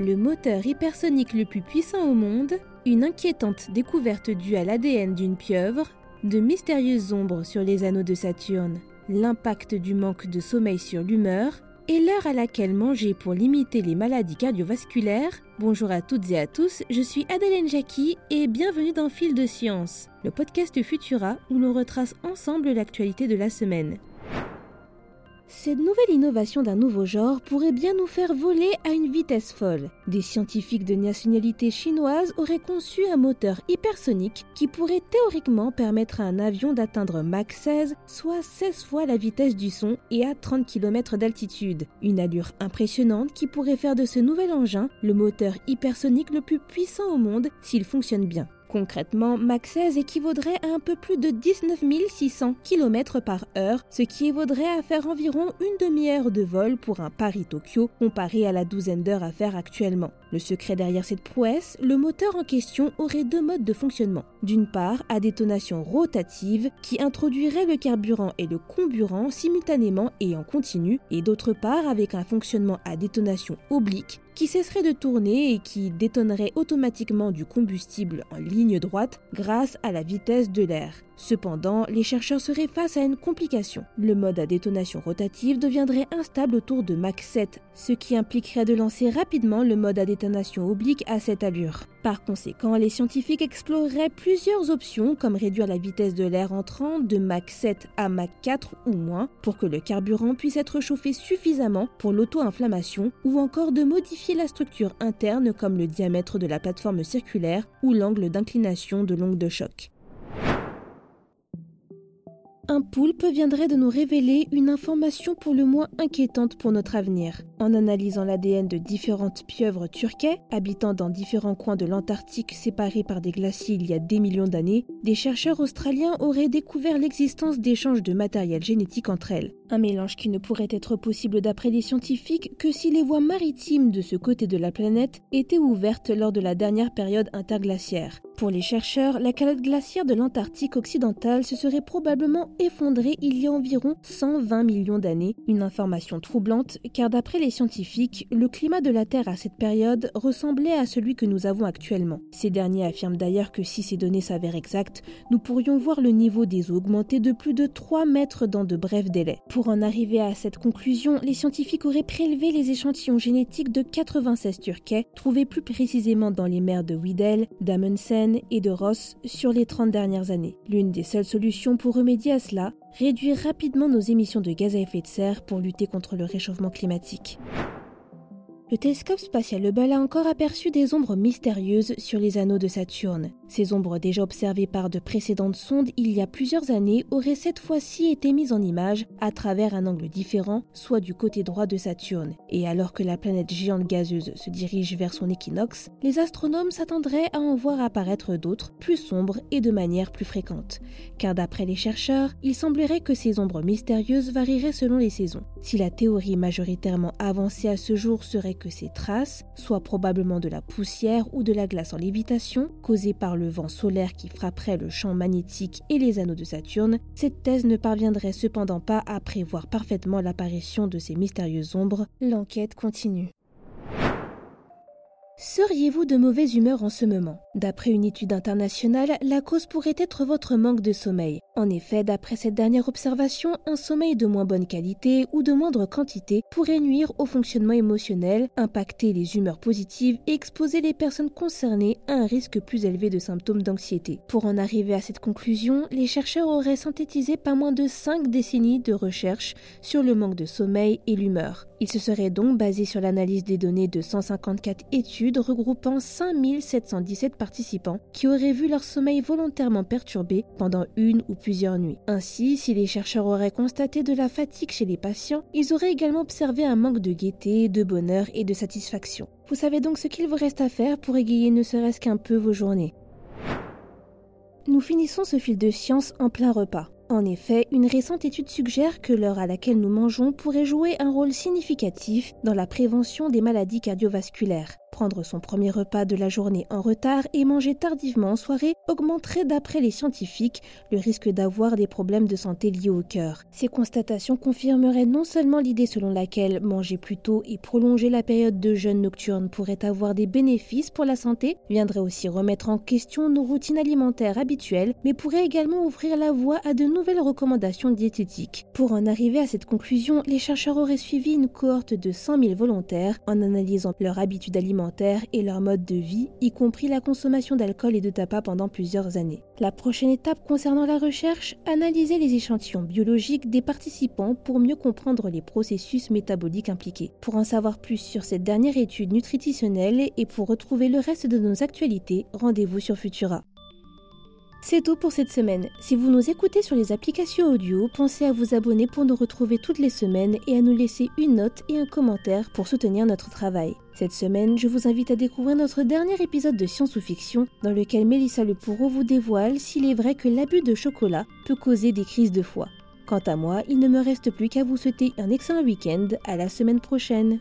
le moteur hypersonique le plus puissant au monde, une inquiétante découverte due à l'ADN d'une pieuvre, de mystérieuses ombres sur les anneaux de Saturne, l'impact du manque de sommeil sur l'humeur et l'heure à laquelle manger pour limiter les maladies cardiovasculaires. Bonjour à toutes et à tous, je suis Adeline Jackie et bienvenue dans Fil de Science, le podcast Futura où l'on retrace ensemble l'actualité de la semaine. Cette nouvelle innovation d'un nouveau genre pourrait bien nous faire voler à une vitesse folle. Des scientifiques de nationalité chinoise auraient conçu un moteur hypersonique qui pourrait théoriquement permettre à un avion d'atteindre Mach 16, soit 16 fois la vitesse du son et à 30 km d'altitude. Une allure impressionnante qui pourrait faire de ce nouvel engin le moteur hypersonique le plus puissant au monde s'il fonctionne bien. Concrètement, Mach 16 équivaudrait à un peu plus de 19 600 km par heure, ce qui évaudrait à faire environ une demi-heure de vol pour un Paris-Tokyo comparé à la douzaine d'heures à faire actuellement. Le secret derrière cette prouesse, le moteur en question aurait deux modes de fonctionnement. D'une part, à détonation rotative, qui introduirait le carburant et le comburant simultanément et en continu, et d'autre part avec un fonctionnement à détonation oblique, qui cesserait de tourner et qui détonnerait automatiquement du combustible en ligne droite grâce à la vitesse de l'air. Cependant, les chercheurs seraient face à une complication. Le mode à détonation rotative deviendrait instable autour de Mach 7, ce qui impliquerait de lancer rapidement le mode à détonation oblique à cette allure. Par conséquent, les scientifiques exploreraient plusieurs options comme réduire la vitesse de l'air entrant de Mach 7 à Mach 4 ou moins pour que le carburant puisse être chauffé suffisamment pour l'auto-inflammation ou encore de modifier la structure interne comme le diamètre de la plateforme circulaire ou l'angle d'inclination de l'ongle de choc un poulpe viendrait de nous révéler une information pour le moins inquiétante pour notre avenir. En analysant l'ADN de différentes pieuvres turquais, habitant dans différents coins de l'Antarctique séparés par des glaciers il y a des millions d'années, des chercheurs australiens auraient découvert l'existence d'échanges de matériel génétique entre elles. Un mélange qui ne pourrait être possible d'après les scientifiques que si les voies maritimes de ce côté de la planète étaient ouvertes lors de la dernière période interglaciaire. Pour les chercheurs, la calotte glaciaire de l'Antarctique occidentale se serait probablement effondrée il y a environ 120 millions d'années, une information troublante car d'après les scientifiques, le climat de la Terre à cette période ressemblait à celui que nous avons actuellement. Ces derniers affirment d'ailleurs que si ces données s'avèrent exactes, nous pourrions voir le niveau des eaux augmenter de plus de 3 mètres dans de brefs délais. En arriver à cette conclusion, les scientifiques auraient prélevé les échantillons génétiques de 96 Turquais, trouvés plus précisément dans les mers de Widel, d'Amundsen, et de Ross sur les 30 dernières années. L'une des seules solutions pour remédier à cela, réduire rapidement nos émissions de gaz à effet de serre pour lutter contre le réchauffement climatique. Le télescope spatial Hubble a encore aperçu des ombres mystérieuses sur les anneaux de Saturne. Ces ombres déjà observées par de précédentes sondes il y a plusieurs années auraient cette fois-ci été mises en image à travers un angle différent, soit du côté droit de Saturne. Et alors que la planète géante gazeuse se dirige vers son équinoxe, les astronomes s'attendraient à en voir apparaître d'autres, plus sombres et de manière plus fréquente. Car d'après les chercheurs, il semblerait que ces ombres mystérieuses varieraient selon les saisons. Si la théorie majoritairement avancée à ce jour serait que ces traces soient probablement de la poussière ou de la glace en lévitation causée par le vent solaire qui frapperait le champ magnétique et les anneaux de Saturne, cette thèse ne parviendrait cependant pas à prévoir parfaitement l'apparition de ces mystérieuses ombres. L'enquête continue. Seriez-vous de mauvaise humeur en ce moment? D'après une étude internationale, la cause pourrait être votre manque de sommeil. En effet, d'après cette dernière observation, un sommeil de moins bonne qualité ou de moindre quantité pourrait nuire au fonctionnement émotionnel, impacter les humeurs positives et exposer les personnes concernées à un risque plus élevé de symptômes d'anxiété. Pour en arriver à cette conclusion, les chercheurs auraient synthétisé pas moins de 5 décennies de recherche sur le manque de sommeil et l'humeur. Ils se seraient donc basés sur l'analyse des données de 154 études regroupant 5717 participants qui auraient vu leur sommeil volontairement perturbé pendant une ou plusieurs nuits. Ainsi, si les chercheurs auraient constaté de la fatigue chez les patients, ils auraient également observé un manque de gaieté, de bonheur et de satisfaction. Vous savez donc ce qu'il vous reste à faire pour égayer ne serait-ce qu'un peu vos journées? Nous finissons ce fil de science en plein repas. En effet, une récente étude suggère que l'heure à laquelle nous mangeons pourrait jouer un rôle significatif dans la prévention des maladies cardiovasculaires. Prendre son premier repas de la journée en retard et manger tardivement en soirée augmenterait d'après les scientifiques le risque d'avoir des problèmes de santé liés au cœur. Ces constatations confirmeraient non seulement l'idée selon laquelle manger plus tôt et prolonger la période de jeûne nocturne pourrait avoir des bénéfices pour la santé, viendrait aussi remettre en question nos routines alimentaires habituelles, mais pourrait également ouvrir la voie à de nouvelles recommandations diététiques. Pour en arriver à cette conclusion, les chercheurs auraient suivi une cohorte de 100 000 volontaires en analysant leur habitude alimentaire et leur mode de vie, y compris la consommation d'alcool et de tabac pendant plusieurs années. La prochaine étape concernant la recherche, analyser les échantillons biologiques des participants pour mieux comprendre les processus métaboliques impliqués. Pour en savoir plus sur cette dernière étude nutritionnelle et pour retrouver le reste de nos actualités, rendez-vous sur Futura. C'est tout pour cette semaine. Si vous nous écoutez sur les applications audio, pensez à vous abonner pour nous retrouver toutes les semaines et à nous laisser une note et un commentaire pour soutenir notre travail. Cette semaine, je vous invite à découvrir notre dernier épisode de Science ou Fiction, dans lequel Mélissa Lepoureau vous dévoile s'il est vrai que l'abus de chocolat peut causer des crises de foie. Quant à moi, il ne me reste plus qu'à vous souhaiter un excellent week-end. À la semaine prochaine.